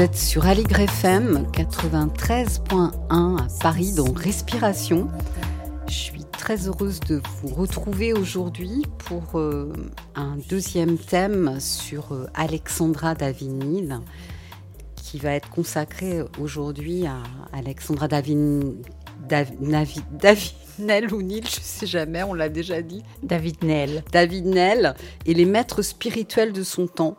Vous êtes sur Aligre FM 93.1 à Paris dans Respiration. Je suis très heureuse de vous retrouver aujourd'hui pour euh, un deuxième thème sur euh, Alexandra Davinil qui va être consacré aujourd'hui à Alexandra Davin, Dav, Navi, ou Nil, je ne sais jamais, on l'a déjà dit. David Nel. David Nel et les maîtres spirituels de son temps.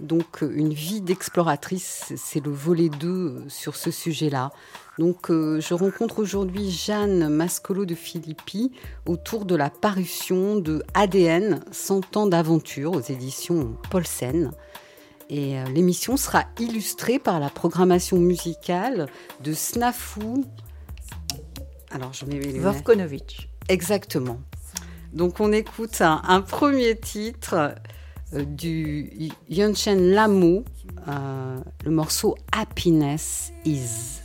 Donc euh, une vie d'exploratrice, c'est le volet 2 sur ce sujet-là. Donc euh, je rencontre aujourd'hui Jeanne Mascolo de Philippi autour de la parution de ADN 100 ans d'aventure aux éditions Paulsen. Et euh, l'émission sera illustrée par la programmation musicale de Snafu. Alors je mets les Vovkonovitch. Exactement. Donc on écoute un, un premier titre euh, du Yunchen Lamu, euh, le morceau Happiness Is.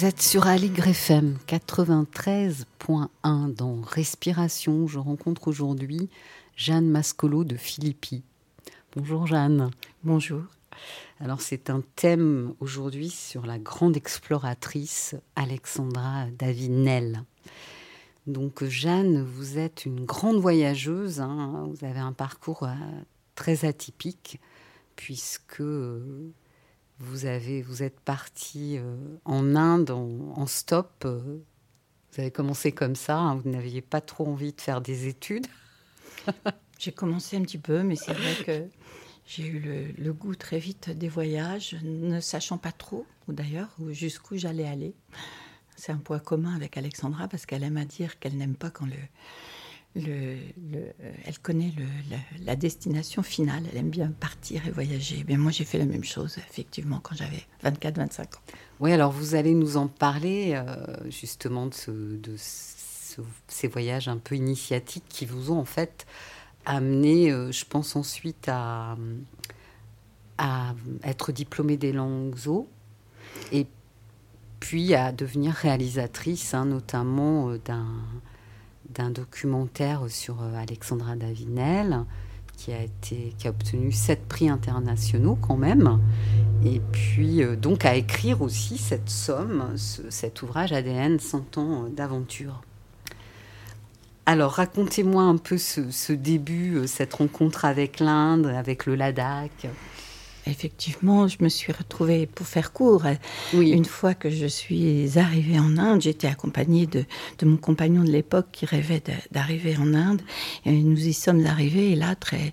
Vous êtes sur Aligre FM 93.1 dans Respiration. Je rencontre aujourd'hui Jeanne Mascolo de Philippi. Bonjour Jeanne. Bonjour. Alors c'est un thème aujourd'hui sur la grande exploratrice Alexandra Davinel. Donc Jeanne, vous êtes une grande voyageuse, hein. vous avez un parcours euh, très atypique puisque vous, avez, vous êtes parti euh, en Inde en, stop. Euh, vous avez commencé comme ça. Hein, vous n'aviez pas trop envie de faire des études. J'ai commencé un petit peu, mais c'est vrai que j'ai eu le, goût très vite des voyages, ne sachant pas trop, ou d'ailleurs, jusqu'où j'allais aller. C'est un point commun avec Alexandra parce qu'elle aime à dire qu'elle n'aime pas quand le, le, elle connaît la destination finale, elle aime bien partir et voyager. Moi, j'ai fait la même chose, effectivement, quand j'avais 24-25 ans. Oui, alors vous allez nous en parler, euh, justement, de, ces voyages un peu initiatiques qui vous ont, en fait, amené, euh, je pense, ensuite à, être diplômée des langues eaux et puis à devenir réalisatrice, hein, notamment euh, d'un d'un documentaire sur euh, Alexandra Davinel, qui a, été, qui a obtenu sept prix internationaux quand même. Et puis, euh, donc, à écrire aussi cette somme, cet ouvrage ADN 100 ans d'aventure. Alors, racontez-moi un peu ce, ce, début, euh, cette rencontre avec l'Inde, avec le Ladakh. Effectivement, je me suis retrouvée, pour faire court, une fois que je suis arrivée en Inde, j'étais accompagnée de, de, mon compagnon de l'époque qui rêvait d'arriver en Inde. Et nous y sommes arrivés et là, très,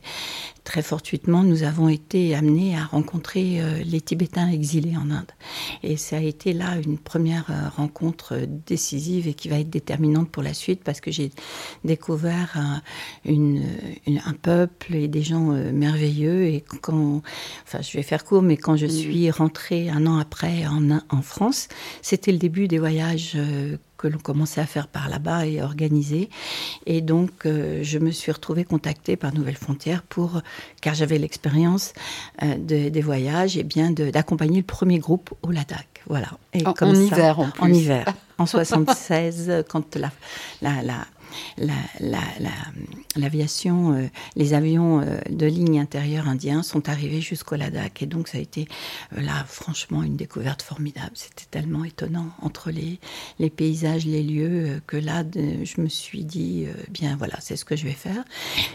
très fortuitement, nous avons été amenés à rencontrer euh, les Tibétains exilés en Inde. Et ça a été là une première euh, rencontre décisive et qui va être déterminante pour la suite parce que j'ai découvert un, une, un peuple et des gens euh, merveilleux. Et quand, enfin, je vais faire court, mais quand je suis rentrée un an après en, en France, c'était le début des voyages que l'on commençait à faire par là-bas et organiser. Et donc, euh, je me suis retrouvée contactée par Nouvelle Frontière pour, car j'avais l'expérience euh, des voyages, et bien d'accompagner le premier groupe au Ladakh. Voilà. Et en, comme hiver, en, en hiver. En 76, quand la, la, la l'aviation, la, euh, les avions euh, de ligne intérieure indiens sont arrivés jusqu'au Ladakh. Et donc, ça a été euh, là, franchement, une découverte formidable. C'était tellement étonnant entre les, les paysages, les lieux, que là, je me suis dit, bien voilà, c'est ce que je vais faire.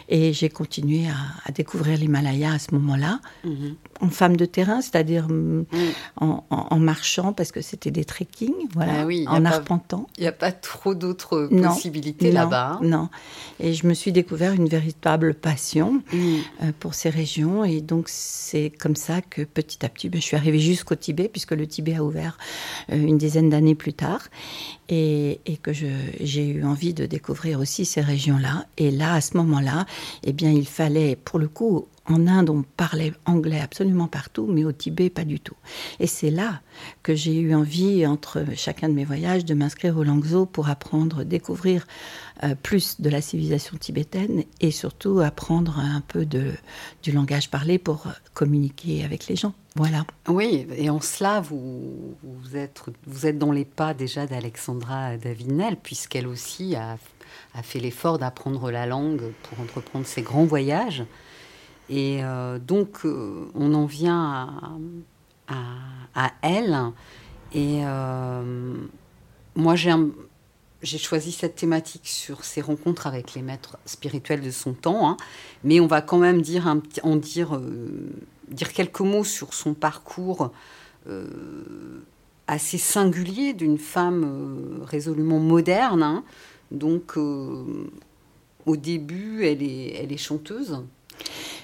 Et j'ai continué à, découvrir l'Himalaya à ce moment-là, mm-hmm. en femme de terrain, c'est-à-dire mm, mm. en, marchant, parce que c'était des trekking, voilà, ah en arpentant. Il n'y a pas trop d'autres possibilités là non. Et je me suis découvert une véritable passion mm. euh, pour ces régions. Et donc, c'est comme ça que petit à petit, ben, je suis arrivée jusqu'au Tibet, puisque le Tibet a ouvert euh, une dizaine d'années plus tard. Et, que j'ai eu envie de découvrir aussi ces régions-là. Et là, à ce moment-là, eh bien, il fallait, pour le coup, en Inde, on parlait anglais absolument partout, mais au Tibet, pas du tout. Et c'est là que j'ai eu envie, entre chacun de mes voyages, de m'inscrire au Langso pour apprendre, découvrir euh, plus de la civilisation tibétaine et surtout apprendre un peu du langage parlé pour communiquer avec les gens. Voilà. Oui, et en cela, vous, êtes, dans les pas déjà d'Alexandra Davinel, puisqu'elle aussi a fait l'effort d'apprendre la langue pour entreprendre ses grands voyages. Et euh, donc, euh, on en vient à, elle. Et euh, moi, j'ai choisi cette thématique sur ses rencontres avec les maîtres spirituels de son temps, hein. mais on va quand même dire en dire, dire quelques mots sur son parcours assez singulier d'une femme résolument moderne. Hein. Donc, au début, elle est, elle est chanteuse.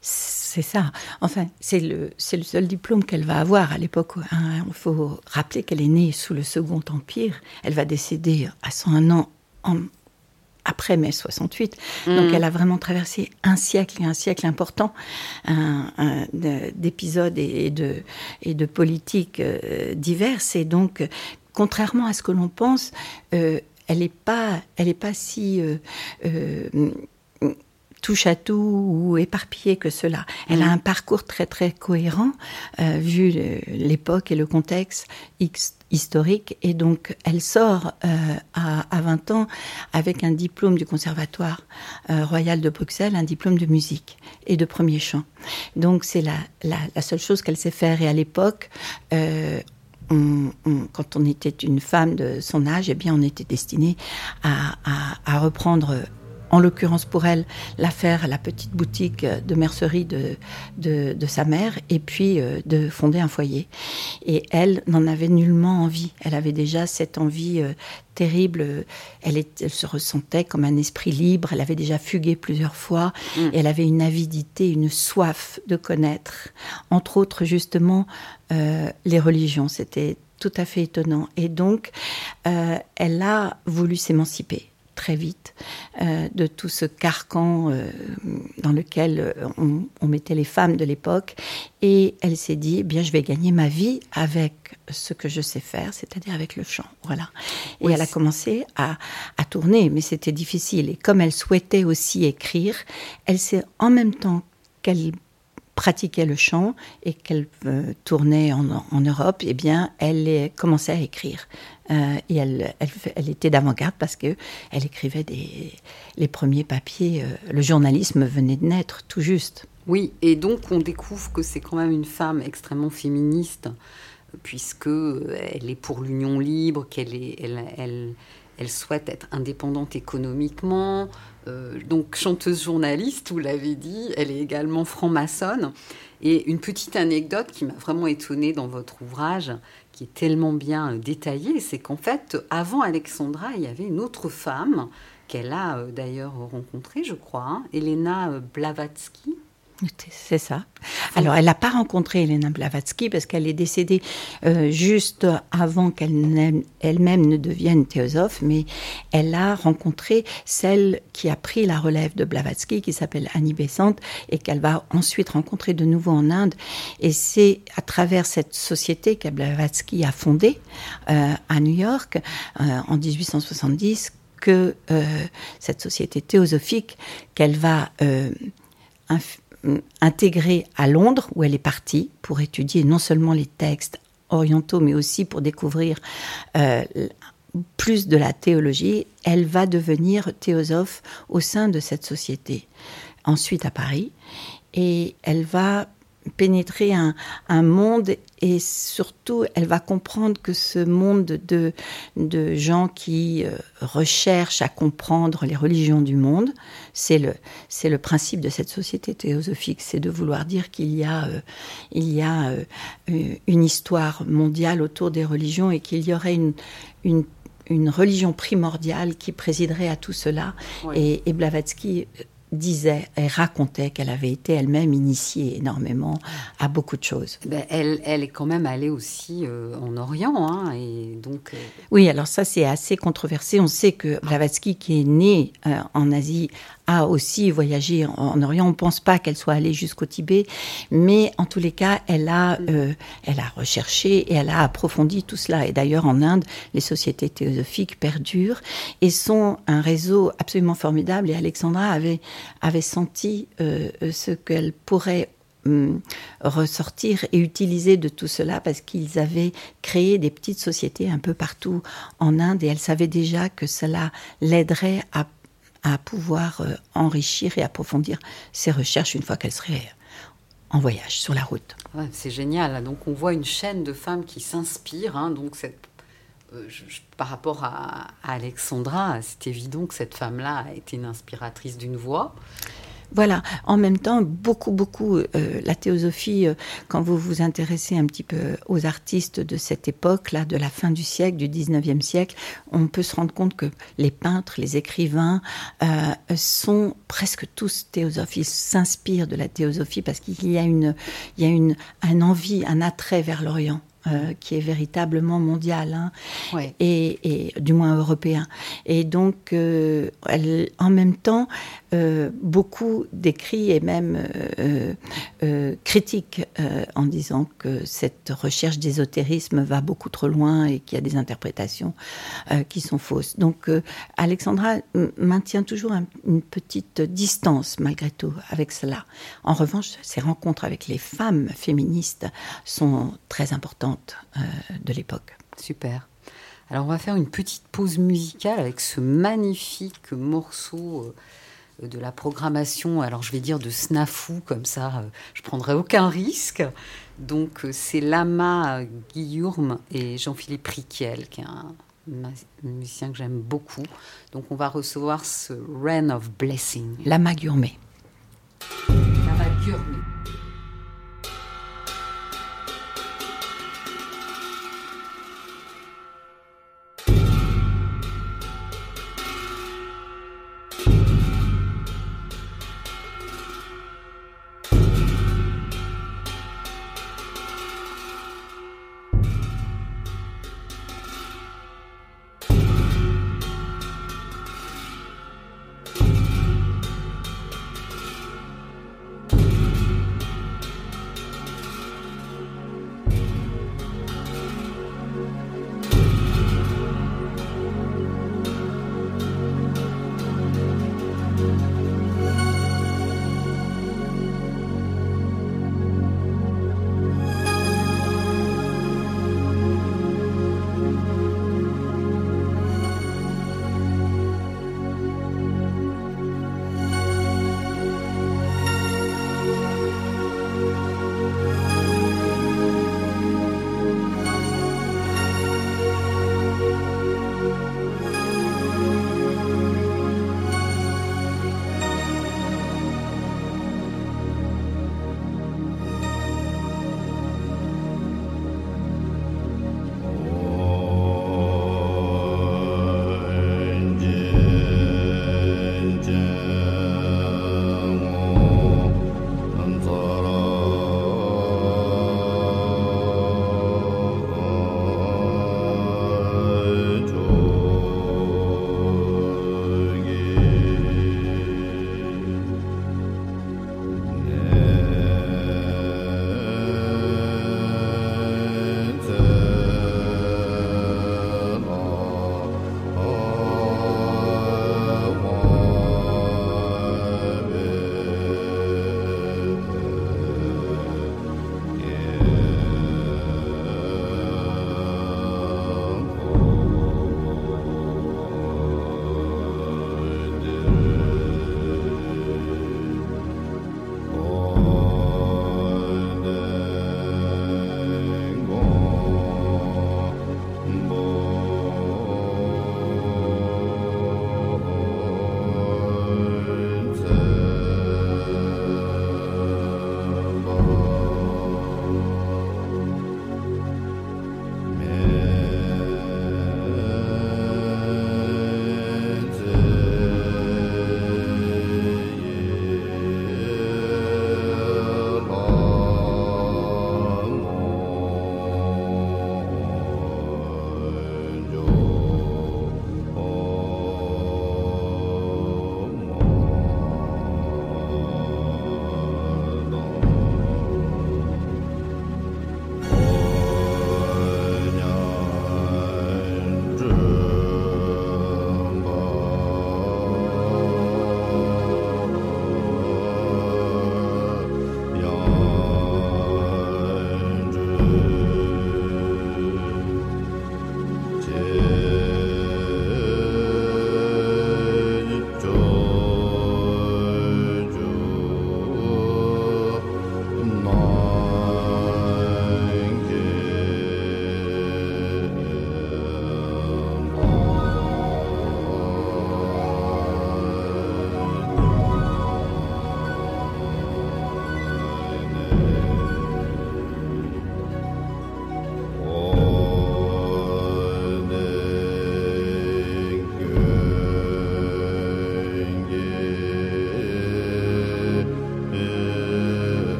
C'est ça. Enfin, c'est le, le seul diplôme qu'elle va avoir à l'époque. Hein. Il faut rappeler qu'elle est née sous le Second Empire. Elle va décéder à 101 ans après mai 68. Donc mhm. elle a vraiment traversé un siècle et un siècle important d'épisodes et de, et de politiques euh, diverses. Et donc, contrairement à ce que l'on pense, euh, elle n'est pas, elle est pas si euh, touche à tout ou éparpillée que cela. Elle a mm. un parcours très très cohérent euh, vu l'époque et le contexte historique et donc elle sort euh, à, 20 ans avec un diplôme du conservatoire euh, royal de Bruxelles, un diplôme de musique et de premier chant. Donc c'est la, la, seule chose qu'elle sait faire et à l'époque quand on était une femme de son âge, eh bien, on était destiné à, à, à reprendre en l'occurrence pour elle, l'affaire, la petite boutique de mercerie de, de, sa mère, et puis euh, de fonder un foyer. Et elle n'en avait nullement envie. Elle avait déjà cette envie euh, terrible. Elle, se ressentait comme un esprit libre. Elle avait déjà fugué plusieurs fois. Mm. Et elle avait une avidité, une soif de connaître. Entre autres, justement, euh, les religions. C'était tout à fait étonnant. Et donc, elle a voulu s'émanciper très vite euh, de tout ce carcan euh, dans lequel euh, on, mettait les femmes de l'époque. Et elle s'est dit, eh bien, je vais gagner ma vie avec ce que je sais faire, c'est-à-dire avec le chant. Voilà. Et elle a commencé à, à tourner, mais c'était difficile. Et comme elle souhaitait aussi écrire, elle s'est en même temps qu'elle pratiquait le chant et qu'elle tournait en, Europe, eh bien, elle commençait à écrire. Euh, et elle, elle, était d'avant-garde parce que elle écrivait des, les premiers papiers. Euh, le journalisme venait de naître, tout juste. Oui, et donc on découvre que c'est quand même une femme extrêmement féministe, puisque elle est pour l'union libre, qu'elle est, elle, elle, elle, souhaite être indépendante économiquement. Euh, donc chanteuse journaliste, vous l'avez dit, elle est également franc-maçonne. Et une petite anecdote qui m'a vraiment étonnée dans votre ouvrage, qui est tellement bien euh, détaillée, c'est qu'en fait, avant Alexandra, il y avait une autre femme qu'elle a euh, d'ailleurs rencontrée, je crois, hein, Elena Blavatsky, c'est ça. Alors, elle n'a pas rencontré Elena Blavatsky parce qu'elle est décédée euh, juste avant qu'elle elle-même ne devienne théosophe, mais elle a rencontré celle qui a pris la relève de Blavatsky, qui s'appelle Annie Besant, et qu'elle va ensuite rencontrer de nouveau en Inde. Et c'est à travers cette société que Blavatsky a fondée euh, à New York euh, en 1870 que cette société théosophique qu'elle va intégrée à Londres, où elle est partie pour étudier non seulement les textes orientaux, mais aussi pour découvrir euh, plus de la théologie, elle va devenir théosophe au sein de cette société. Ensuite à Paris, et elle va pénétrer un, un, monde et surtout elle va comprendre que ce monde de, de gens qui euh, recherchent à comprendre les religions du monde, c'est le, c'est le principe de cette société théosophique, c'est de vouloir dire qu'il y a, euh, il y a euh, une histoire mondiale autour des religions et qu'il y aurait une, une, une religion primordiale qui présiderait à tout cela. Et, et Blavatsky disait et racontait qu'elle avait été elle-même initiée énormément à beaucoup de choses. Ben, elle, elle est quand même allée aussi euh, en Orient, hein, et donc. Euh, oui, alors ça c'est assez controversé. On sait que Blavatsky, qui est né euh, en Asie a aussi voyagé en, Orient. On ne pense pas qu'elle soit allée jusqu'au Tibet, mais en tous les cas, elle a, euh, elle a recherché et elle a approfondi tout cela. Et d'ailleurs, en Inde, les sociétés théosophiques perdurent et sont un réseau absolument formidable. Et Alexandra avait, avait senti euh, ce qu'elle pourrait hum, ressortir et utiliser de tout cela parce qu'ils avaient créé des petites sociétés un peu partout en Inde et elle savait déjà que cela l'aiderait à à pouvoir euh, enrichir et approfondir ses recherches une fois qu'elle serait en voyage sur la route. c'est génial. Donc on voit une chaîne de femmes qui s'inspirent. Hein. donc cette, euh, par rapport à, à Alexandra, c'est évident que cette femme-là a été une inspiratrice d'une voix. Voilà, en même temps, beaucoup, beaucoup, euh, la théosophie, euh, quand vous vous intéressez un petit peu aux artistes de cette époque-là, de la fin du siècle, du 19e siècle, on peut se rendre compte que les peintres, les écrivains euh, sont presque tous théosophes. Ils s'inspirent de la théosophie parce qu'il y a une, il y a une, un envie, un attrait vers l'Orient. Euh, qui est véritablement mondial, hein, et, et, du moins européen. Et donc, euh, elle, en même temps, euh, beaucoup d'écrits et même critiquent en disant que cette recherche d'ésotérisme va beaucoup trop loin et qu'il y a des interprétations qui sont fausses. Donc, Alexandra maintient toujours une petite distance malgré tout avec cela. En revanche, ses rencontres avec les femmes féministes sont très importantes euh, de l'époque. Super. Alors on va faire une petite pause musicale avec ce magnifique morceau euh, de la programmation, alors je vais dire de Snafou, comme ça euh, je prendrai aucun risque. Donc c'est Lama Guillaume et Jean-Philippe Riquel, qui est un musicien que j'aime beaucoup. Donc on va recevoir ce Rain of Blessing. Lama Gourmet. Lama Gourmet.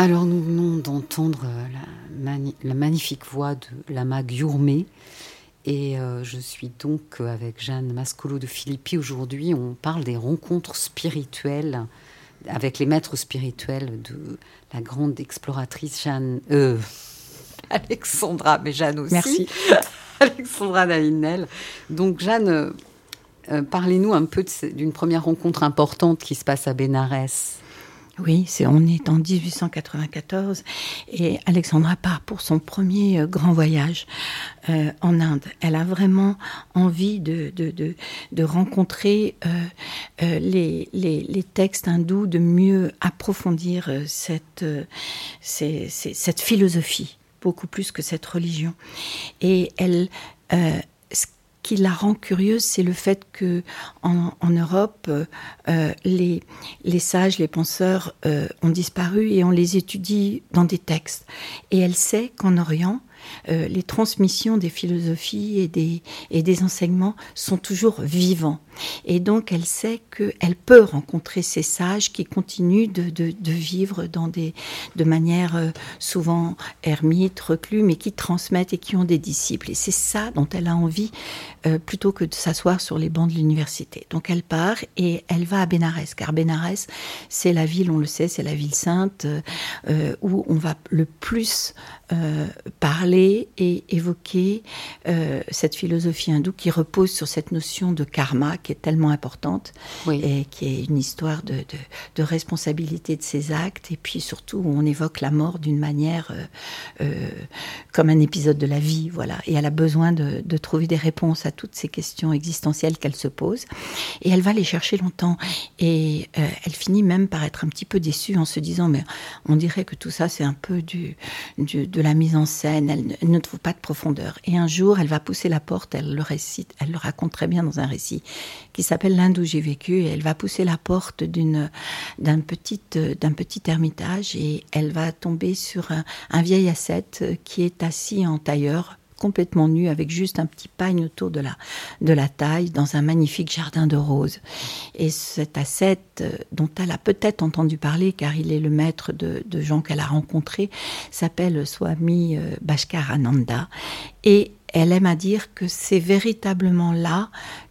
Alors nous venons d'entendre euh, la, magnifique voix de Lama Gyurmé et euh, je suis donc avec Jeanne Mascolo de Philippi. Aujourd'hui, on parle des rencontres spirituelles avec les maîtres spirituels de la grande exploratrice Jeanne, euh, Alexandra, mais Jeanne aussi. Merci. Alexandra Dainel. Donc Jeanne, parlez-nous un peu d'une première rencontre importante qui se passe à Bénarès. Oui, c'est, on est en 1894 et Alexandra part pour son premier euh, grand voyage euh, en Inde. Elle a vraiment envie de, de, de, rencontrer euh, les, les, textes hindous, de mieux approfondir cette, cette philosophie, beaucoup plus que cette religion. Et elle qui la rend curieuse, c'est le fait que en, Europe, euh, euh, les, les, sages, les penseurs euh, ont disparu et on les étudie dans des textes. Et elle sait qu'en Orient, les transmissions des philosophies et des, et des enseignements sont toujours vivants. Et donc, elle sait qu'elle peut rencontrer ces sages qui continuent de, vivre de manière euh, souvent ermite, reclus, mais qui transmettent et qui ont des disciples. Et c'est ça dont elle a envie, euh, plutôt que de s'asseoir sur les bancs de l'université. Donc, elle part et elle va à Bénarès, car Bénarès, c'est la ville, on le sait, c'est la ville sainte euh, où on va le plus parler et évoquer cette philosophie hindoue qui repose sur cette notion de karma qui est tellement importante et qui est une histoire de, de, responsabilité de ses actes. Et puis surtout on évoque la mort d'une manière euh, euh, comme un épisode de la vie voilà. Et elle a besoin de, de trouver des réponses à toutes ces questions existentielles qu'elle se pose. Et elle va les chercher longtemps. Et euh, elle finit même par être un petit peu déçue en se disant mais on dirait que tout ça c'est un peu du, de la mise en scène. Elle, elle ne trouve pas de profondeur. Et un jour elle va pousser la porte. Elle le récite. Elle le raconte très bien dans un récit qui s'appelle l'Inde où j'ai vécu. Elle va pousser la porte d'une, d'un, petit, d'un petit ermitage et elle va tomber sur un, vieil ascète qui est assis en tailleur complètement nu avec juste un petit pagne autour de la, de la taille dans un magnifique jardin de roses. Et cet ascète dont elle a peut-être entendu parler car il est le maître de, de gens qu'elle a rencontrés s'appelle Swami euh, Bhaskar Ananda et elle aime à dire que c'est véritablement là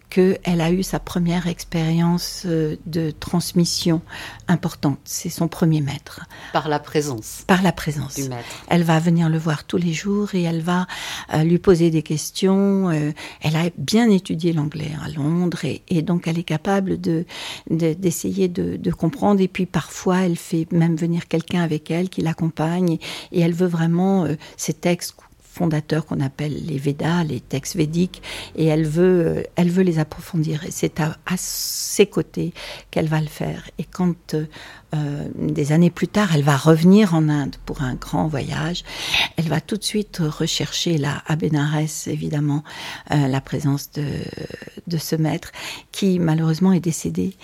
qu'elle a eu sa première expérience euh, de transmission importante. C'est son premier maître. Par la présence. Par la présence. Du maître. Elle va venir le voir tous les jours et elle va euh, lui poser des questions. Euh, elle a bien étudié l'anglais à Londres et, donc elle est capable de, d'essayer de, de, comprendre. Et puis parfois, elle fait même venir quelqu'un avec elle qui l'accompagne et, elle veut vraiment ces textes qu'on appelle les Védas, les textes védiques, et elle veut, euh, elle veut les approfondir. Et c'est à, à, ses côtés qu'elle va le faire. Et quand euh, euh, des années plus tard, elle va revenir en Inde pour un grand voyage. Elle va tout de suite rechercher là, à Bénarès, évidemment, euh, la présence de, de ce maître qui malheureusement est décédé.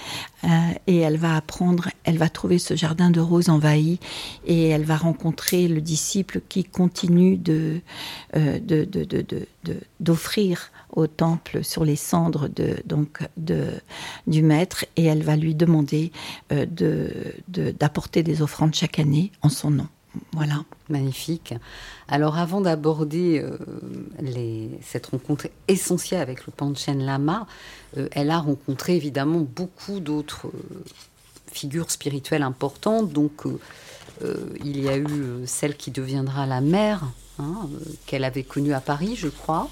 Euh, et elle va apprendre, elle va trouver ce jardin de roses envahi et elle va rencontrer le disciple qui continue de, de, de d'offrir au temple sur les cendres de, donc, de, du maître et elle va lui demander euh, d'apporter des offrandes chaque année en son nom. Voilà. Magnifique. Alors avant d'aborder euh, cette rencontre essentielle avec le Panchen Lama, euh, elle a rencontré évidemment beaucoup d'autres figures spirituelles importantes. Donc il y a eu celle qui deviendra la mère Hein, qu'elle avait connu à Paris, je crois.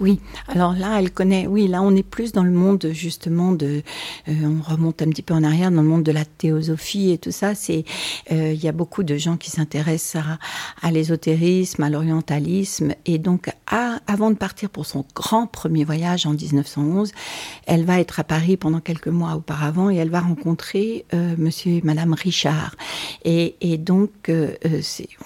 Oui, alors là, elle connaît, oui, là, on est plus dans le monde, justement, de, euh, on remonte un petit peu en arrière, dans le monde de la théosophie et tout ça. C'est, euh, il y a beaucoup de gens qui s'intéressent à, à l'ésotérisme, à l'orientalisme. Et donc, à, avant de partir pour son grand premier voyage en 1911, elle va être à Paris pendant quelques mois auparavant et elle va rencontrer euh, monsieur et madame Richard. Et, et donc, euh,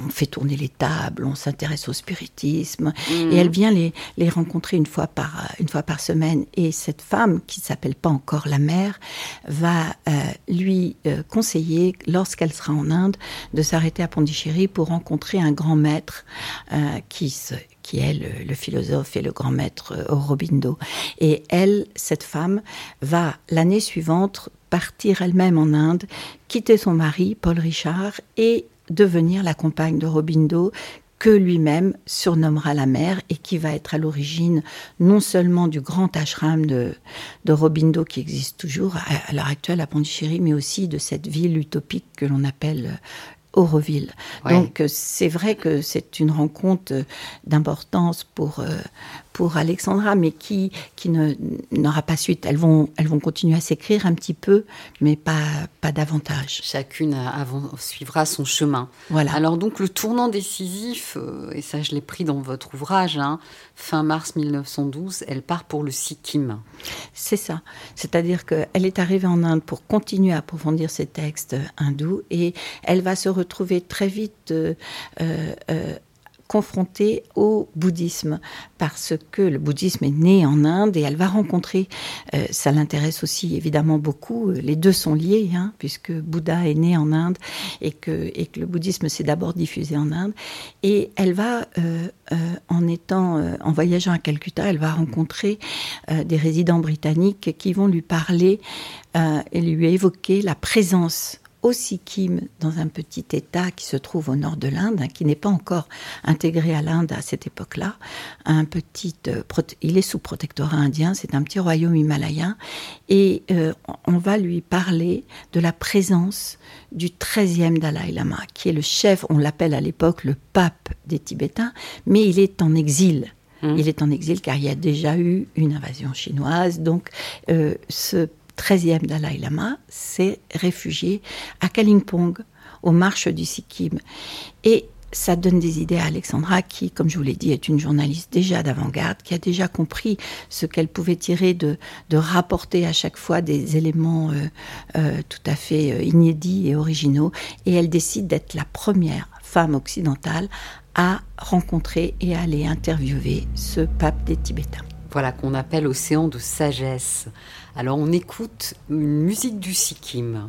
on fait tourner les tables, on s'intéresse au spiritisme. Mhm. Et elle vient les, les rencontrer une fois, par, une fois par semaine. Et cette femme, qui s'appelle pas encore la mère, va euh, lui euh, conseiller, lorsqu'elle sera en Inde, de s'arrêter à Pondichéry pour rencontrer un grand maître euh, qui qui est le, philosophe et le grand maître Aurobindo. Et elle, cette femme, va l'année suivante partir elle-même en Inde, quitter son mari, Paul Richard, et devenir la compagne de Robindo, que lui-même surnommera la mère et qui va être à l'origine non seulement du grand ashram de, de Robindo qui existe toujours à, l'heure actuelle à Pondichéry, mais aussi de cette ville utopique que l'on appelle Auroville. Donc euh, c'est vrai que c'est une rencontre euh, d'importance pour, euh, pour Alexandra, mais qui, qui n'aura pas suite. Elles vont, elles vont continuer à s'écrire un petit peu, mais pas, pas davantage. Chacune avant, suivra son chemin. Voilà. Alors donc le tournant décisif, euh, et ça je l'ai pris dans votre ouvrage, hein, fin mars 1912, elle part pour le Sikkim. C'est ça. C'est-à-dire qu'elle est arrivée en Inde pour continuer à approfondir ses textes hindous et elle va se retrouver très vite euh, euh, confrontée au bouddhisme parce que le bouddhisme est né en Inde et elle va rencontrer, euh, ça l'intéresse aussi évidemment beaucoup, euh, les deux sont liés, hein, puisque Bouddha est né en Inde et que, le bouddhisme s'est d'abord diffusé en Inde. Et elle va, euh, en étant, en voyageant à Calcutta, elle va rencontrer des résidents britanniques qui vont lui parler et lui évoquer la présence au Sikkim, dans un petit État qui se trouve au nord de l'Inde, hein, qui n'est pas encore intégré à l'Inde à cette époque-là. Un petit, euh, il est sous protectorat indien, c'est un petit royaume himalayen, et euh, on va lui parler de la présence du 13e Dalai Lama, qui est le chef, on l'appelle à l'époque le pape des Tibétains, mais il est en exil. Mmh. Il est en exil car il y a déjà eu une invasion chinoise. Donc, euh, ce 13e Dalai Lama s'est réfugié à Kalimpong, aux marches du Sikkim. Et ça donne des idées à Alexandra, qui, comme je vous l'ai dit, est une journaliste déjà d'avant-garde, qui a déjà compris ce qu'elle pouvait tirer de, rapporter à chaque fois des éléments euh, euh, tout à fait euh, inédits et originaux. Et elle décide d'être la première femme occidentale à rencontrer et à aller interviewer ce pape des Tibétains. Voilà qu'on appelle océan de sagesse. Alors on écoute une musique du Sikkim.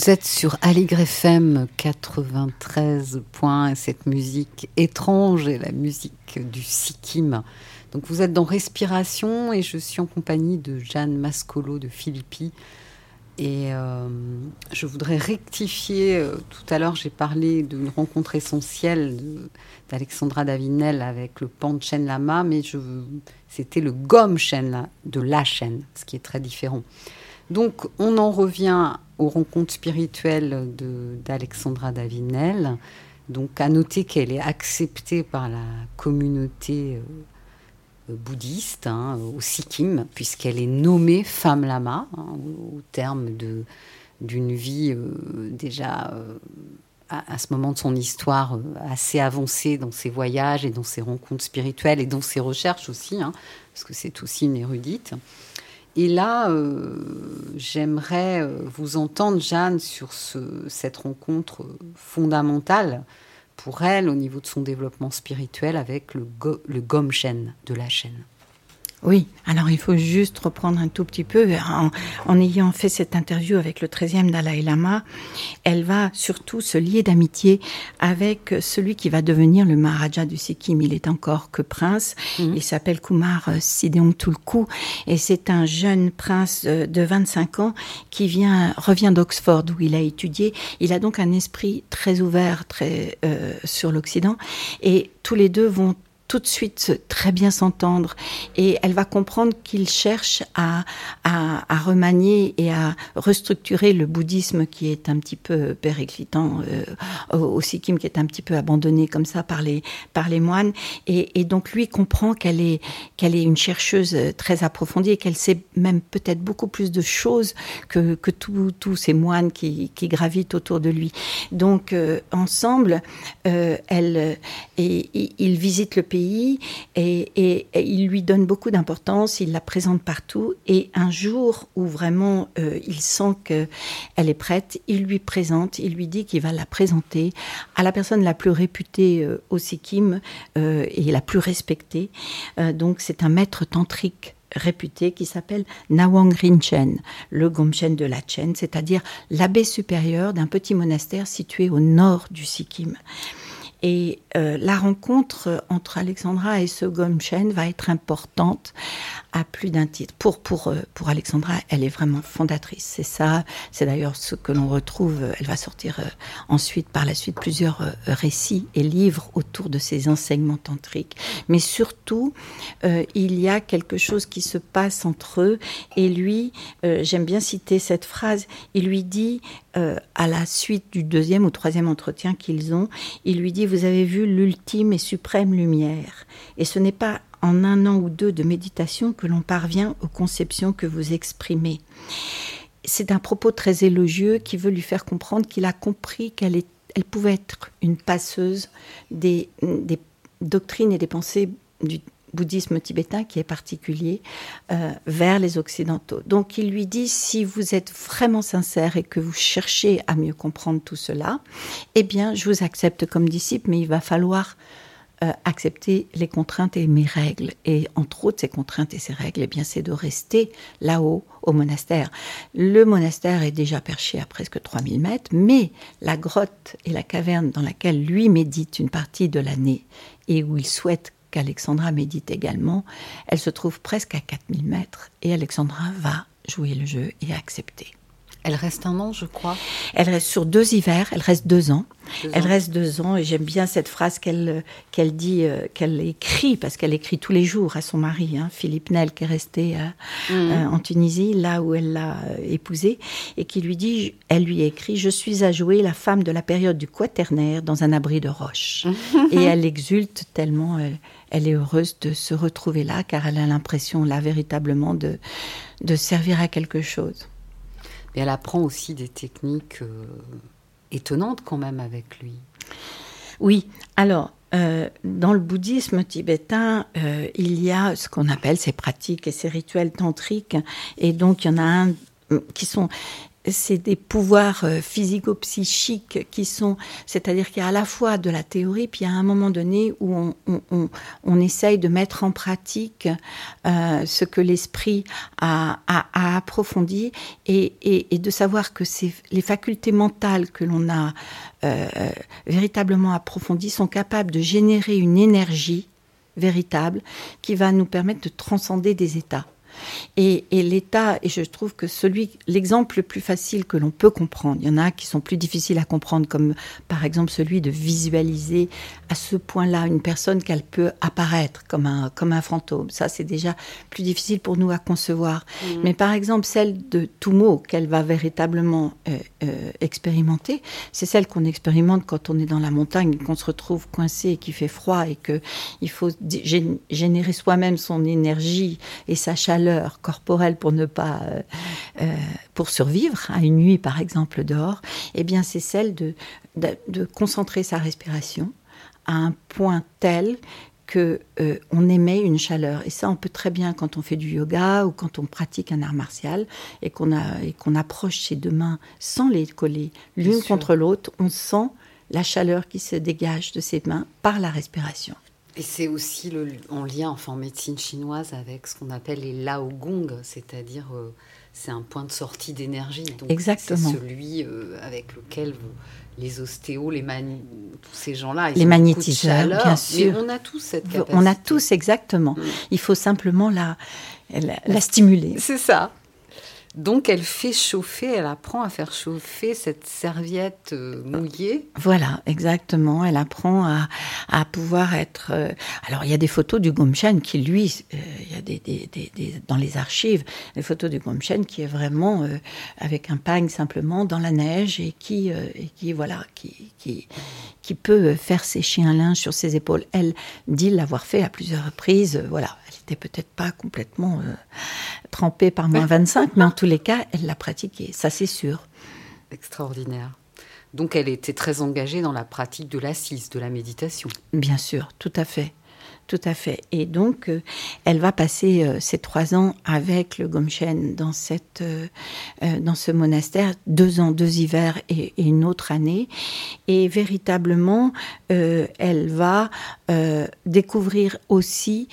Vous êtes sur Aligre FM 93 points, cette musique étrange et la musique du Sikkim. Donc vous êtes dans Respiration et je suis en compagnie de Jeanne Mascolo de Philippi. Et euh, je voudrais rectifier, euh, tout à l'heure j'ai parlé d'une rencontre essentielle d'Alexandra Davinel avec le Panchen Lama, mais c'était le Gom Shen de la chaîne, ce qui est très différent. Donc on en revient aux rencontres spirituelles d'Alexandra Davinel. Donc à noter qu'elle est acceptée par la communauté euh, bouddhiste hein, au Sikkim, puisqu'elle est nommée femme lama, hein, au, terme d'une vie euh, déjà euh, à, ce moment de son histoire assez avancée dans ses voyages et dans ses rencontres spirituelles et dans ses recherches aussi, hein, parce que c'est aussi une érudite. Et là, j'aimerais vous entendre, Jeanne, sur cette rencontre fondamentale pour elle au niveau de son développement spirituel avec le, le Gomchen de la chaîne. Oui, alors il faut juste reprendre un tout petit peu. En, ayant fait cette interview avec le 13e Dalai Lama, elle va surtout se lier d'amitié avec celui qui va devenir le Maharaja du Sikkim. Il est encore que prince. Mhm. Il s'appelle Kumar Sideong Tulku et c'est un jeune prince de 25 ans qui vient, revient d'Oxford où il a étudié. Il a donc un esprit très ouvert, très euh, sur l'Occident et tous les deux vont tout de suite très bien s'entendre et elle va comprendre qu'il cherche à, à, remanier et à restructurer le bouddhisme qui est un petit peu périclitant euh, au Sikkim, qui est un petit peu abandonné comme ça par les, par les moines. Et, donc lui comprend qu'elle est, qu'elle est une chercheuse très approfondie et qu'elle sait même peut-être beaucoup plus de choses que, que tous ces moines qui, qui, gravitent autour de lui. Donc euh, ensemble, euh, elle, et, et, ils visitent le pays et, il lui donne beaucoup d'importance, il la présente partout et un jour où vraiment euh, il sent qu'elle est prête, il lui présente, il lui dit qu'il va la présenter à la personne la plus réputée euh, au Sikkim euh, et la plus respectée. donc c'est un maître tantrique réputé qui s'appelle Nawang Rinchen, le Gomchen de la Chen, c'est-à-dire l'abbé supérieur d'un petit monastère situé au nord du Sikkim. Et euh, la rencontre entre Alexandra et ce Gomchen va être importante à plus d'un titre. Pour, pour, euh, pour Alexandra, elle est vraiment fondatrice. C'est ça, c'est d'ailleurs ce que l'on retrouve. Elle va sortir euh, ensuite, par la suite, plusieurs récits et livres autour de ses enseignements tantriques. Mais surtout, il y a quelque chose qui se passe entre eux. Et lui, j'aime bien citer cette phrase, il lui dit, à la suite du deuxième ou troisième entretien qu'ils ont, il lui dit, vous avez vu l'ultime et suprême lumière. Et ce n'est pas en un an ou deux de méditation que l'on parvient aux conceptions que vous exprimez. C'est un propos très élogieux qui veut lui faire comprendre qu'il a compris qu'elle elle pouvait être une passeuse des, des doctrines et des pensées du, bouddhisme tibétain qui est particulier euh, vers les occidentaux. Donc il lui dit si vous êtes vraiment sincère et que vous cherchez à mieux comprendre tout cela, eh bien je vous accepte comme disciple, mais il va falloir euh, accepter les contraintes et mes règles. Et entre autres, ces contraintes et ces règles, eh bien, c'est de rester là-haut au monastère. Le monastère est déjà perché à presque 3000 mètres, mais la grotte et la caverne dans laquelle lui médite une partie de l'année et où il souhaite qu'Alexandra médite également, elle se trouve presque à 4000 mètres et Alexandra va jouer le jeu et accepter. Elle reste un an, je crois. Elle reste sur deux hivers, elle reste deux ans. elle reste deux ans et j'aime bien cette phrase qu'elle qu'elle dit, euh, qu'elle écrit, parce qu'elle écrit tous les jours à son mari, hein, Philippe Nel, qui est resté euh, mhm. euh, en Tunisie, là où elle l'a épousé, et qui lui dit, elle lui écrit, Je suis à jouer la femme de la période du quaternaire dans un abri de roche. et elle exulte tellement elle est heureuse de se retrouver là car elle a l'impression là véritablement de, de servir à quelque chose. Et elle apprend aussi des techniques euh, étonnantes quand même avec lui. Oui, alors euh, dans le bouddhisme tibétain, euh, il y a ce qu'on appelle ces pratiques et ces rituels tantriques, et donc il y en a un qui sont c'est des pouvoirs euh, physico-psychiques qui sont, c'est-à-dire qu'il y a à la fois de la théorie, puis a un moment donné où on, essaye de mettre en pratique euh, ce que l'esprit a, approfondi et, de savoir que les facultés mentales que l'on a euh, véritablement approfondies sont capables de générer une énergie véritable qui va nous permettre de transcender des états. Et, l'état, et je trouve que celui, l'exemple le plus facile que l'on peut comprendre, il y en a qui sont plus difficiles à comprendre, comme par exemple celui de visualiser à ce point-là une personne qu'elle peut apparaître comme un, comme un fantôme. Ça, c'est déjà plus difficile pour nous à concevoir. Mmh. Mais par exemple, celle de Toumo, qu'elle va véritablement euh, euh, expérimenter, c'est celle qu'on expérimente quand on est dans la montagne, qu'on se retrouve coincé et qu'il fait froid et qu'il faut générer soi-même son énergie et sa chaleur corporelle pour ne pas euh, euh, pour survivre à une nuit par exemple dehors, eh bien c'est celle de, de, concentrer sa respiration à un point tel que euh, on émet une chaleur. Et ça, on peut très bien quand on fait du yoga ou quand on pratique un art martial et qu'on a et qu'on approche ses deux mains sans les coller l'une contre l'autre, on sent la chaleur qui se dégage de ses mains par la respiration. Et c'est aussi le, en lien, enfin en médecine chinoise, avec ce qu'on appelle les Lao Gong, c'est-à-dire euh, c'est un point de sortie d'énergie. Exactement. C'est celui euh, avec lequel les ostéos, les tous ces gens-là, les magnétiseurs, bien sûr. Mais on a tous cette capacité. On a tous exactement. Mm. Il faut simplement la, la stimuler. C'est ça. Donc elle fait chauffer, elle apprend à faire chauffer cette serviette euh, mouillée. Voilà, exactement. Elle apprend à, pouvoir être. Euh, alors il y a des photos du Gomchen qui lui, euh, il y a des, dans les archives des photos du Gomchen qui est vraiment avec un pagne simplement dans la neige et qui, et qui voilà, qui, qui, qui peut faire sécher un linge sur ses épaules. Elle dit l'avoir fait à plusieurs reprises. Voilà, elle n'était peut-être pas complètement trempée par moins 25, mais en tous les cas, elle l'a pratiqué, ça c'est sûr. Extraordinaire. Donc elle était très engagée dans la pratique de l'assise, de la méditation. Bien sûr, tout à fait. Tout à fait. Et donc, euh, elle va passer euh, ces trois ans avec le Gomchen dans, cette, euh, dans ce monastère, deux ans, deux hivers et, et une autre année. Et véritablement, elle va découvrir aussi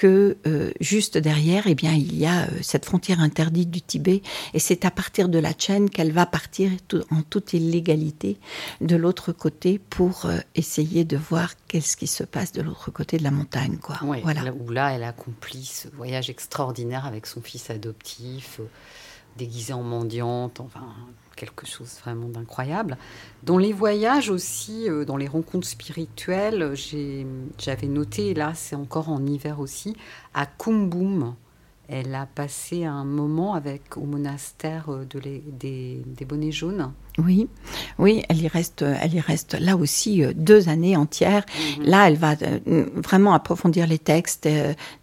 que euh, juste derrière, eh bien, il y a euh, cette frontière interdite du Tibet, et c'est à partir de la chaîne qu'elle va partir en toute illégalité de l'autre côté pour euh, essayer de voir qu'est-ce qui se passe de l'autre côté de la montagne, quoi. voilà. où là, elle accomplit ce voyage extraordinaire avec son fils adoptif, déguisé en mendiante, enfin quelque chose vraiment d'incroyable. Dans les voyages aussi, euh, dans les rencontres spirituelles, j'avais noté, là c'est encore en hiver aussi, à Kumbum, elle a passé un moment avec au monastère euh, de des, des, bonnets jaunes. Oui, oui, elle y reste, elle y reste là aussi euh, deux années entières. Mhm. Là, elle va vraiment approfondir les textes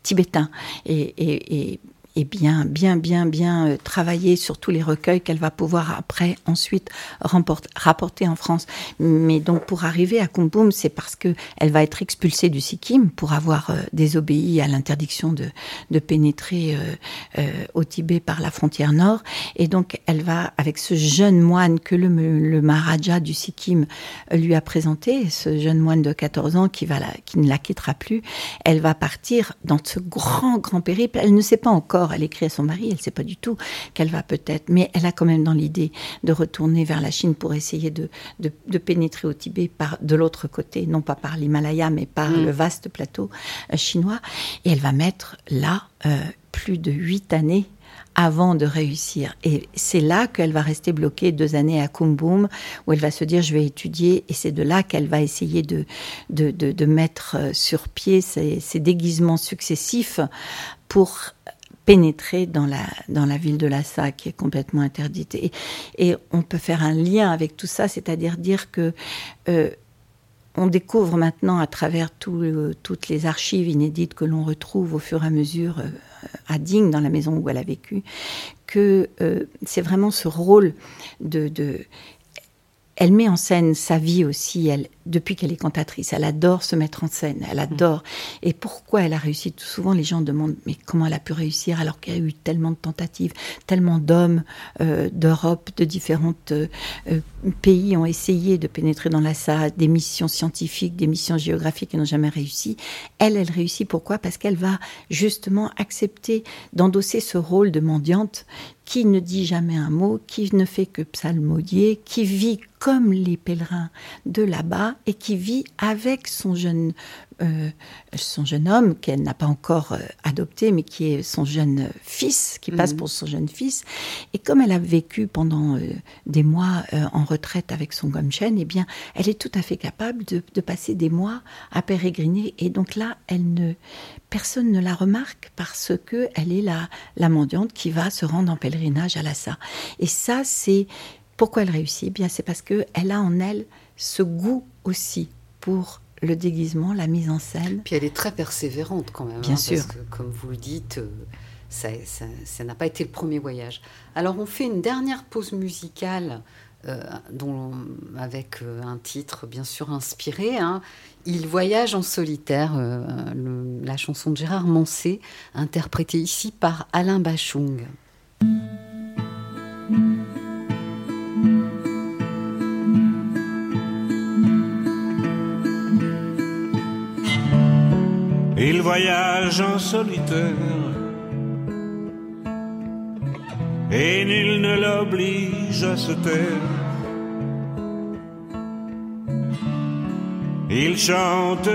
tibétains et, et, et et bien, bien, bien, bien euh, travailler sur tous les recueils qu'elle va pouvoir après, ensuite, rapporter en France. Mais donc, pour arriver à Kumbum, c'est parce que elle va être expulsée du Sikkim pour avoir euh, désobéi à l'interdiction de, pénétrer euh, au Tibet par la frontière nord. Et donc, elle va, avec ce jeune moine que le, le Maharaja du Sikkim lui a présenté, ce jeune moine de 14 ans qui ne la quittera plus, elle va partir dans ce grand, grand périple. Elle ne sait pas encore elle écrit à son mari, elle ne sait pas du tout qu'elle va peut-être, mais elle a quand même dans l'idée de retourner vers la Chine pour essayer de, de, pénétrer au Tibet par de l'autre côté, non pas par l'Himalaya, mais par mm. le vaste plateau euh, chinois. Et elle va mettre là euh, plus de huit années avant de réussir. Et c'est là qu'elle va rester bloquée deux années à Kumbum, où elle va se dire je vais étudier, et c'est de là qu'elle va essayer de, de, de, mettre euh, sur pied ces, ces déguisements successifs pour pénétrer dans la, dans la ville de Lhasa, qui est complètement interdite. Et, on peut faire un lien avec tout ça, c'est-à-dire dire que euh, on découvre maintenant à travers tout, toutes les archives inédites que l'on retrouve au fur et à mesure euh, à Digne, dans la maison où elle a vécu, que euh, c'est vraiment ce rôle de, de elle met en scène sa vie aussi, elle, depuis qu'elle est cantatrice. Elle adore se mettre en scène, elle adore. Et pourquoi elle a réussi Tout souvent, les gens demandent mais comment elle a pu réussir alors qu'il y a eu tellement de tentatives, tellement d'hommes euh, d'Europe, de différents euh, euh, pays ont essayé de pénétrer dans la salle, des missions scientifiques, des missions géographiques et n'ont jamais réussi. Elle, elle réussit pourquoi? Parce qu'elle va justement accepter d'endosser ce rôle de mendiante qui ne dit jamais un mot, qui ne fait que psalmodier, qui vit comme les pèlerins de là-bas et qui vit avec son jeune, euh, son jeune homme qu'elle n'a pas encore euh, adopté, mais qui est son jeune fils, qui passe mhm. pour son jeune fils. Et comme elle a vécu pendant euh, des mois en retraite avec son Gomchen, eh bien, elle est tout à fait capable de, de, passer des mois à pérégriner. Et donc là, elle ne, personne ne la remarque parce que elle est la, la mendiante qui va se rendre en pèlerinage à Lhasa. Et ça, c'est pourquoi elle réussit? Eh bien, c'est parce que elle a en elle ce goût aussi pour le déguisement, la mise en scène. Puis elle est très persévérante quand même. Bien hein, sûr. Parce que, comme vous le dites, euh, ça n'a pas été le premier voyage. Alors on fait une dernière pause musicale. Euh, dont, avec euh, un titre bien sûr inspiré. Hein. Il voyage en solitaire, la chanson de Gérard Mancé, interprétée ici par Alain Bachung. Il voyage en solitaire et nul ne l'oblige à se taire. Il chante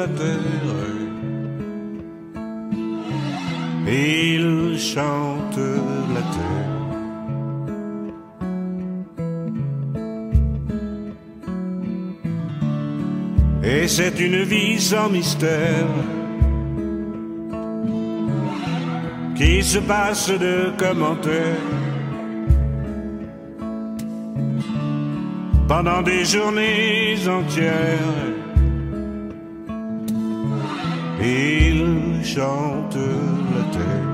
la terre, il chante la terre. Et c'est une vie sans mystère qui se passe de commentaires pendant des journées entières. Il chante la terre.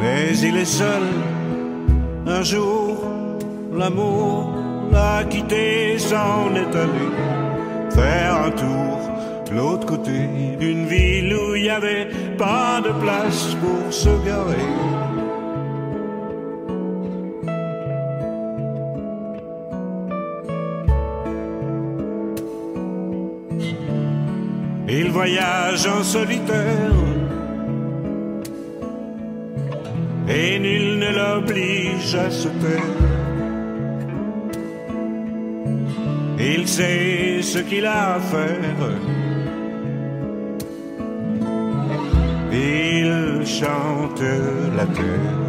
Mais il est seul un jour, l'amour l'a quitté, s'en est allé faire un tour l'autre côté d'une ville où il n'y avait pas de place pour se garer. Il voyage en solitaire et nul ne l'oblige à se taire. Il sait ce qu'il a à faire chante la terre.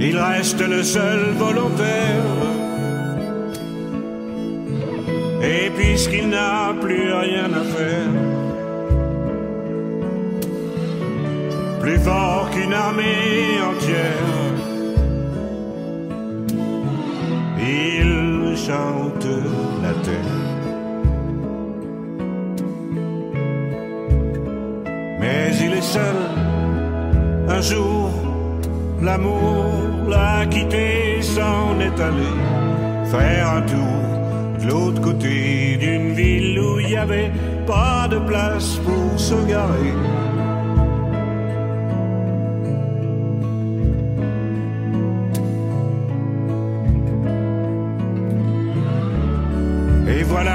Il reste le seul volontaire. Et puisqu'il n'a plus rien à faire, plus fort qu'une armée entière, il chante la terre. Seul, un jour, l'amour l'a quitté, s'en est allé faire un tour de l'autre côté d'une ville où il n'y avait pas de place pour se garer.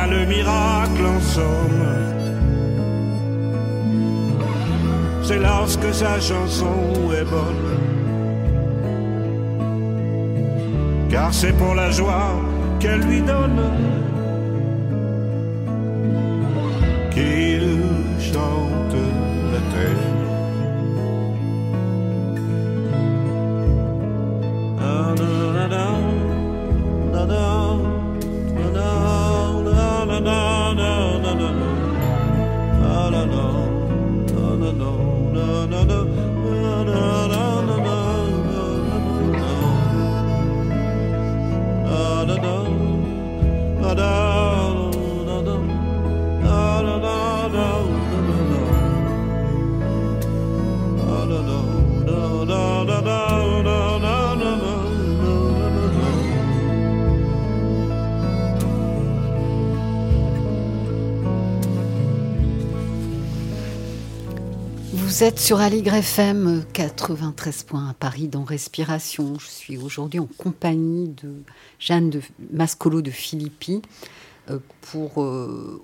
le miracle en somme. C'est lorsque sa chanson est bonne. Car c'est pour la joie qu'elle lui donne Vous êtes sur Aligre FM 93 points à Paris dans Respiration. Je suis aujourd'hui en compagnie de Jeanne de Mascolo de Philippi. pour,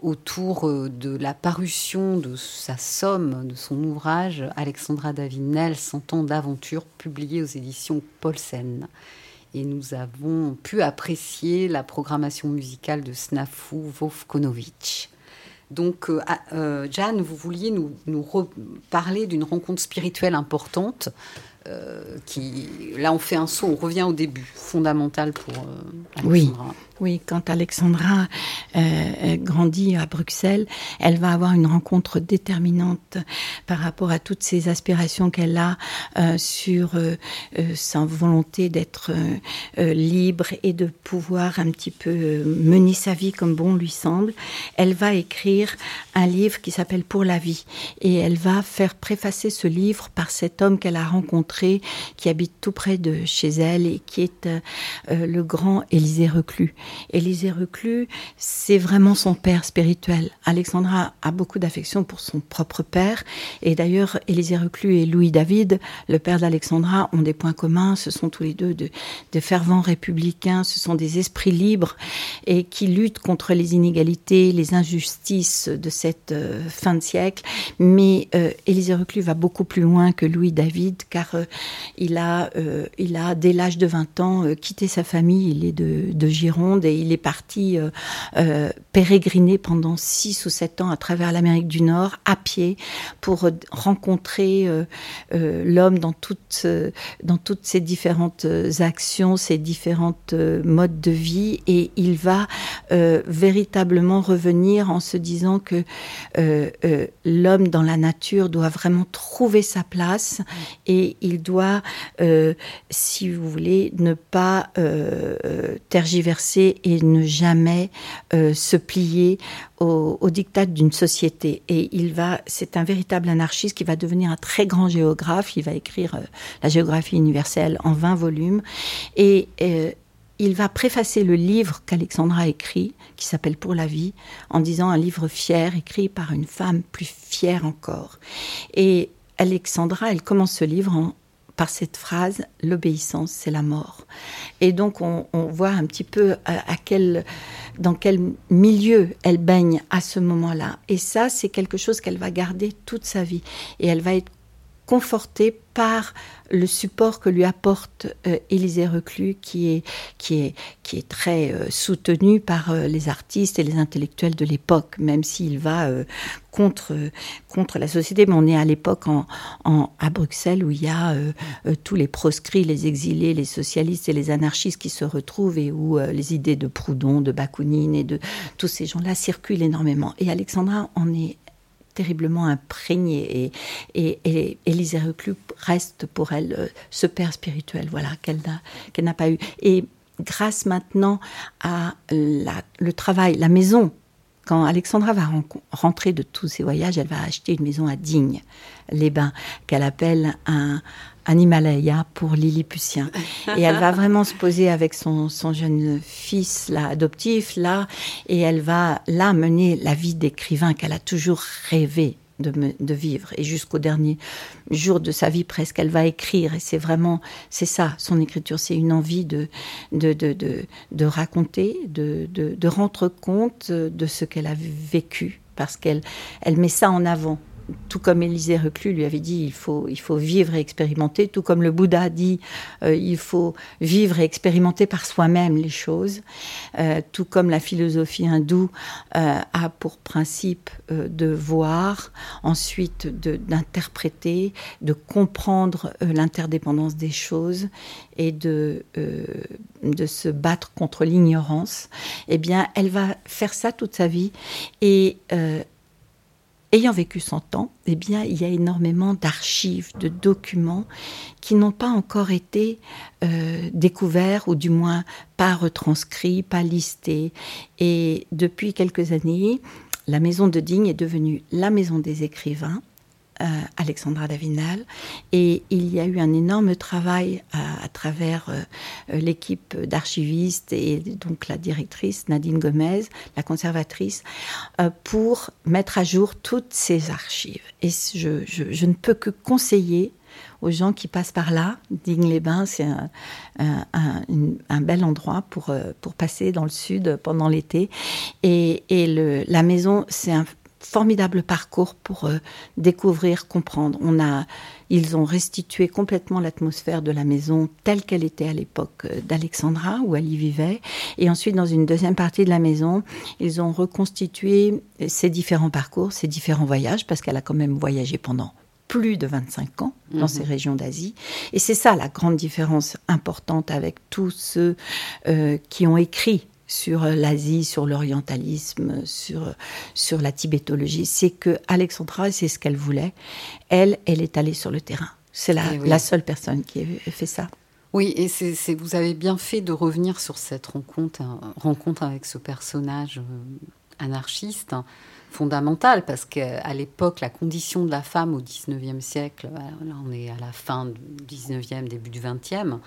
autour de la parution de sa somme, de son ouvrage Alexandra Davinel, 100 ans d'aventure, publié aux éditions Paulsen. Et nous avons pu apprécier la programmation musicale de Snafu Vovkonovic. Donc, euh, euh, Jeanne, vous vouliez nous, nous parler d'une rencontre spirituelle importante euh, qui, là, on fait un saut, on revient au début, fondamental pour Oui. Oui, quand Alexandra euh, grandit à Bruxelles, elle va avoir une rencontre déterminante par rapport à toutes ces aspirations qu'elle a euh, sur euh, sa volonté d'être libre et de pouvoir un petit peu mener sa vie comme bon lui semble. Elle va écrire un livre qui s'appelle Pour la vie et elle va faire préfacer ce livre par cet homme qu'elle a rencontré qui habite tout près de chez elle et qui est le grand Élisée Reclus. Élisée Reclus, c'est vraiment son père spirituel. Alexandra a beaucoup d'affection pour son propre père. Et d'ailleurs, Élisée Reclus et Louis David, le père d'Alexandra, ont des points communs. Ce sont tous les deux de, fervents républicains. Ce sont des esprits libres et qui luttent contre les inégalités, les injustices de cette euh, fin de siècle. Mais euh, Élisée Reclus va beaucoup plus loin que Louis David car euh, il, a, il a, dès l'âge de 20 ans, quitté sa famille. Il est de, de Gironde et il est parti euh, euh, pérégriner pendant six ou sept ans à travers l'Amérique du Nord à pied pour rencontrer euh, l'homme dans toutes, dans toutes ses différentes actions, ses différentes modes de vie. Et il va véritablement revenir en se disant que l'homme dans la nature doit vraiment trouver sa place et il doit, si vous voulez, ne pas tergiverser et ne jamais euh, se plier au, au diktat d'une société. Et il va, c'est un véritable anarchiste qui va devenir un très grand géographe. Il va écrire euh, la géographie universelle en 20 volumes. Et euh, il va préfacer le livre qu'Alexandra a écrit, qui s'appelle Pour la vie, en disant un livre fier, écrit par une femme plus fière encore. Et Alexandra, elle commence ce livre en, par cette phrase, l'obéissance, c'est la mort. Et donc on, voit un petit peu quel, dans quel milieu elle baigne à ce moment-là. Et ça, c'est quelque chose qu'elle va garder toute sa vie. Et elle va être confortée par le support que lui apporte euh, Élisée Reclus, qui est, qui est, qui est très euh, soutenu par euh, les artistes et les intellectuels de l'époque, même s'il va contre, contre la société. Mais on est à l'époque en, en, à Bruxelles où il y a tous les proscrits, les exilés, les socialistes et les anarchistes qui se retrouvent et où les idées de Proudhon, de Bakounine et de tous ces gens-là circulent énormément. Et Alexandra en est terriblement imprégnée et, et, et Reclus reste pour elle euh, ce père spirituel voilà qu'elle n'a qu'elle n'a pas eu. Et grâce maintenant à la, le travail la maison quand Alexandra va rentrer de tous ses voyages, elle va acheter une maison à Digne, les Bains, qu'elle appelle un, un Himalaya pour Lilliputien. Et elle va vraiment se poser avec son, son jeune fils là, adoptif, là, et elle va là mener la vie d'écrivain qu'elle a toujours rêvé de, de, vivre. Et jusqu'au dernier jour de sa vie, presque, elle va écrire. Et c'est vraiment, c'est ça, son écriture, c'est une envie de, de, de, de, de raconter, de, de, rendre compte de ce qu'elle a vécu, parce qu'elle elle met ça en avant tout comme Élisée Reclus lui avait dit, il faut, il faut vivre et expérimenter, tout comme le Bouddha dit, euh, il faut vivre et expérimenter par soi-même les choses, euh, tout comme la philosophie hindoue euh, a pour principe de voir, ensuite d'interpréter, de, comprendre l'interdépendance des choses et de, de se battre contre l'ignorance, eh bien, elle va faire ça toute sa vie et ayant vécu 100 ans, eh bien, il y a énormément d'archives, de documents qui n'ont pas encore été euh, découverts ou du moins pas retranscrits, pas listés. Et depuis quelques années, la maison de Digne est devenue la maison des écrivains euh, Alexandra Davinal. Et il y a eu un énorme travail à, travers euh, l'équipe d'archivistes et donc la directrice Nadine Gomez, la conservatrice, euh, pour mettre à jour toutes ces archives. Et je, ne peux que conseiller aux gens qui passent par là. Digne-les-Bains, c'est un, bel endroit pour, euh, passer dans le sud pendant l'été. Et la maison, c'est un formidable parcours pour euh, découvrir, comprendre. On a, ils ont restitué complètement l'atmosphère de la maison telle qu'elle était à l'époque euh, d'Alexandra, où elle y vivait. Et ensuite, dans une deuxième partie de la maison, ils ont reconstitué ses différents parcours, ses différents voyages, parce qu'elle a quand même voyagé pendant plus de 25 ans dans mhm. ces régions d'Asie. Et c'est ça la grande différence importante avec tous ceux euh, qui ont écrit sur l'Asie, sur l'orientalisme, sur, sur la tibétologie, c'est que Alexandra, c'est ce qu'elle voulait. Elle, elle est allée sur le terrain. C'est la, eh la seule personne qui a fait ça. Oui, et c'est, vous avez bien fait de revenir sur cette rencontre, hein, rencontre avec ce personnage euh, anarchiste hein, fondamental, parce qu'à l'époque, la condition de la femme au 19e siècle, là on est à la fin du 19e, début du 20e,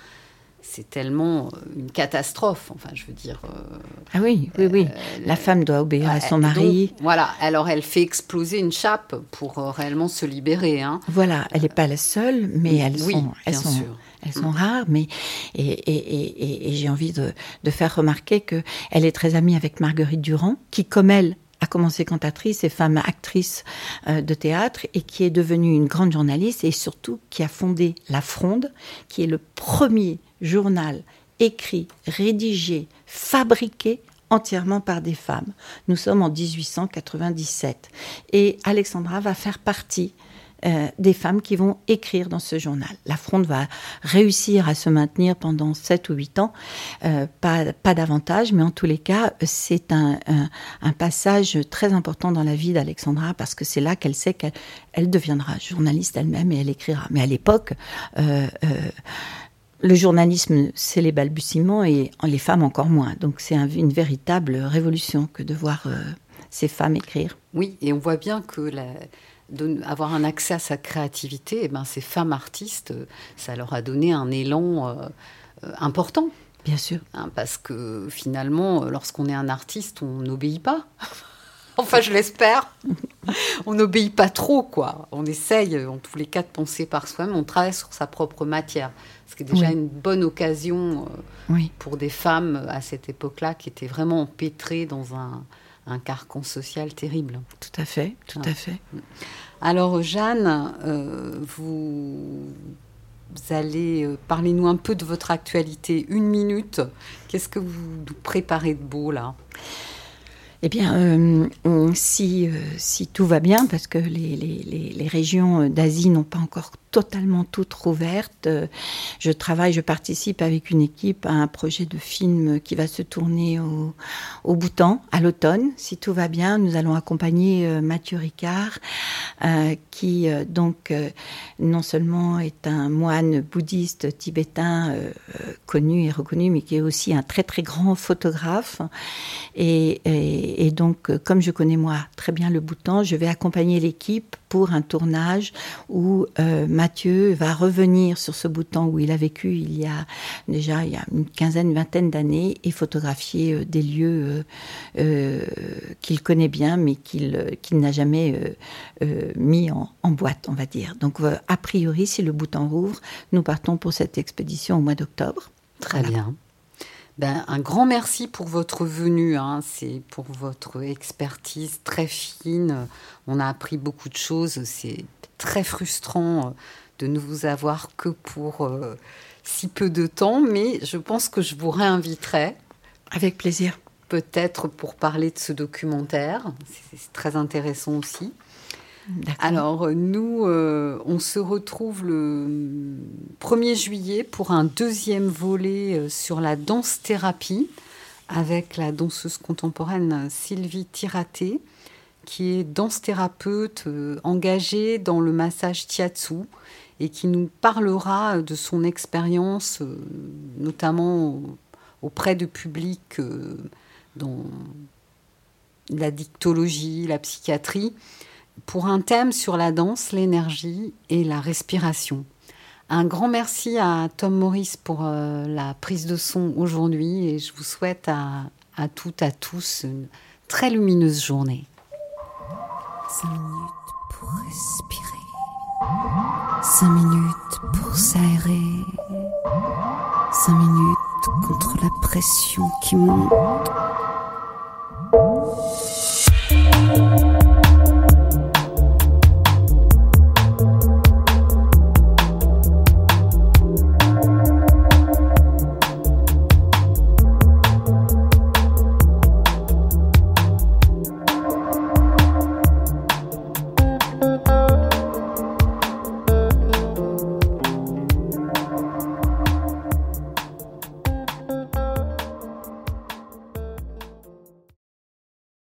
c'est tellement euh, une catastrophe. Enfin, je veux dire. Euh, ah oui, oui, oui. Euh, la femme doit obéir à son mari. voilà. Alors, elle fait exploser une chape pour réellement se libérer. Hein. Voilà. Elle n'est pas la seule, mais elles sont, elles sont, elles sont rares. Mais et, et, et, j'ai envie de, de, faire remarquer que elle est très amie avec Marguerite Durand, qui, comme elle, a commencé cantatrice et femme actrice de théâtre et qui est devenue une grande journaliste et surtout qui a fondé La Fronde, qui est le premier journal écrit, rédigé, fabriqué entièrement par des femmes. Nous sommes en 1897 et Alexandra va faire partie euh, des femmes qui vont écrire dans ce journal. La Fronde va réussir à se maintenir pendant 7 ou 8 ans, euh, pas, pas, davantage, mais en tous les cas, c'est un, un, passage très important dans la vie d'Alexandra parce que c'est là qu'elle sait qu'elle elle deviendra journaliste elle-même et elle écrira. Mais à l'époque, euh, le journalisme, c'est les balbutiements et les femmes encore moins. Donc c'est une véritable révolution que de voir ces femmes écrire. Oui, et on voit bien que la, avoir un accès à sa créativité, eh ben, ces femmes artistes, ça leur a donné un élan euh, euh, important. Bien sûr. Hein, parce que finalement, lorsqu'on est un artiste, on n'obéit pas. enfin, je l'espère. on n'obéit pas trop, quoi. On essaye, en tous les cas, de penser par soi-même. On travaille sur sa propre matière. Ce qui est déjà une bonne occasion euh, oui. pour des femmes à cette époque-là qui étaient vraiment empêtrées dans un, un carcan social terrible. Tout à fait, tout à fait. Alors Jeanne, euh, vous, allez euh, parler nous un peu de votre actualité. Une minute. Qu'est-ce que vous nous préparez de beau là? Eh bien, euh, si, si tout va bien, parce que les, les, les régions d'Asie n'ont pas encore totalement toutes rouvertes. Je travaille, je participe avec une équipe à un projet de film qui va se tourner au, au Bhoutan à l'automne. Si tout va bien, nous allons accompagner euh, Mathieu Ricard, euh, qui euh, donc non seulement est un moine bouddhiste tibétain connu et reconnu, mais qui est aussi un très très grand photographe. Et, et, et donc, comme je connais moi très bien le Bhoutan, je vais accompagner l'équipe pour un tournage où euh, Mathieu va revenir sur ce bout de temps où il a vécu il y a déjà il y a une quinzaine, une vingtaine d'années et photographier euh, des lieux euh, qu'il connaît bien mais qu'il n'a jamais mis en, en, boîte, on va dire. Donc a priori, si le bout en rouvre, nous partons pour cette expédition au mois d'octobre. Très bien. Ben, un grand merci pour votre venue, hein. c'est pour votre expertise très fine. On a appris beaucoup de choses. C'est très frustrant euh, de ne vous avoir que pour euh, si peu de temps, mais je pense que je vous réinviterai. Avec plaisir. Peut-être pour parler de ce documentaire. C'est très intéressant aussi. Alors, nous, euh, on se retrouve le 1er juillet pour un deuxième volet euh, sur la danse-thérapie avec la danseuse contemporaine Sylvie Tiraté, qui est danse-thérapeute euh, engagée dans le massage Tiatsu et qui nous parlera de son expérience, notamment auprès de publics dans la dictologie, la psychiatrie pour un thème sur la danse, l'énergie et la respiration. Un grand merci à Tom Morris pour euh, la prise de son aujourd'hui et je vous souhaite à, à toutes, à tous une très lumineuse journée. 5 minutes pour respirer. Cinq minutes pour s'aérer. Cinq minutes contre la pression qui monte.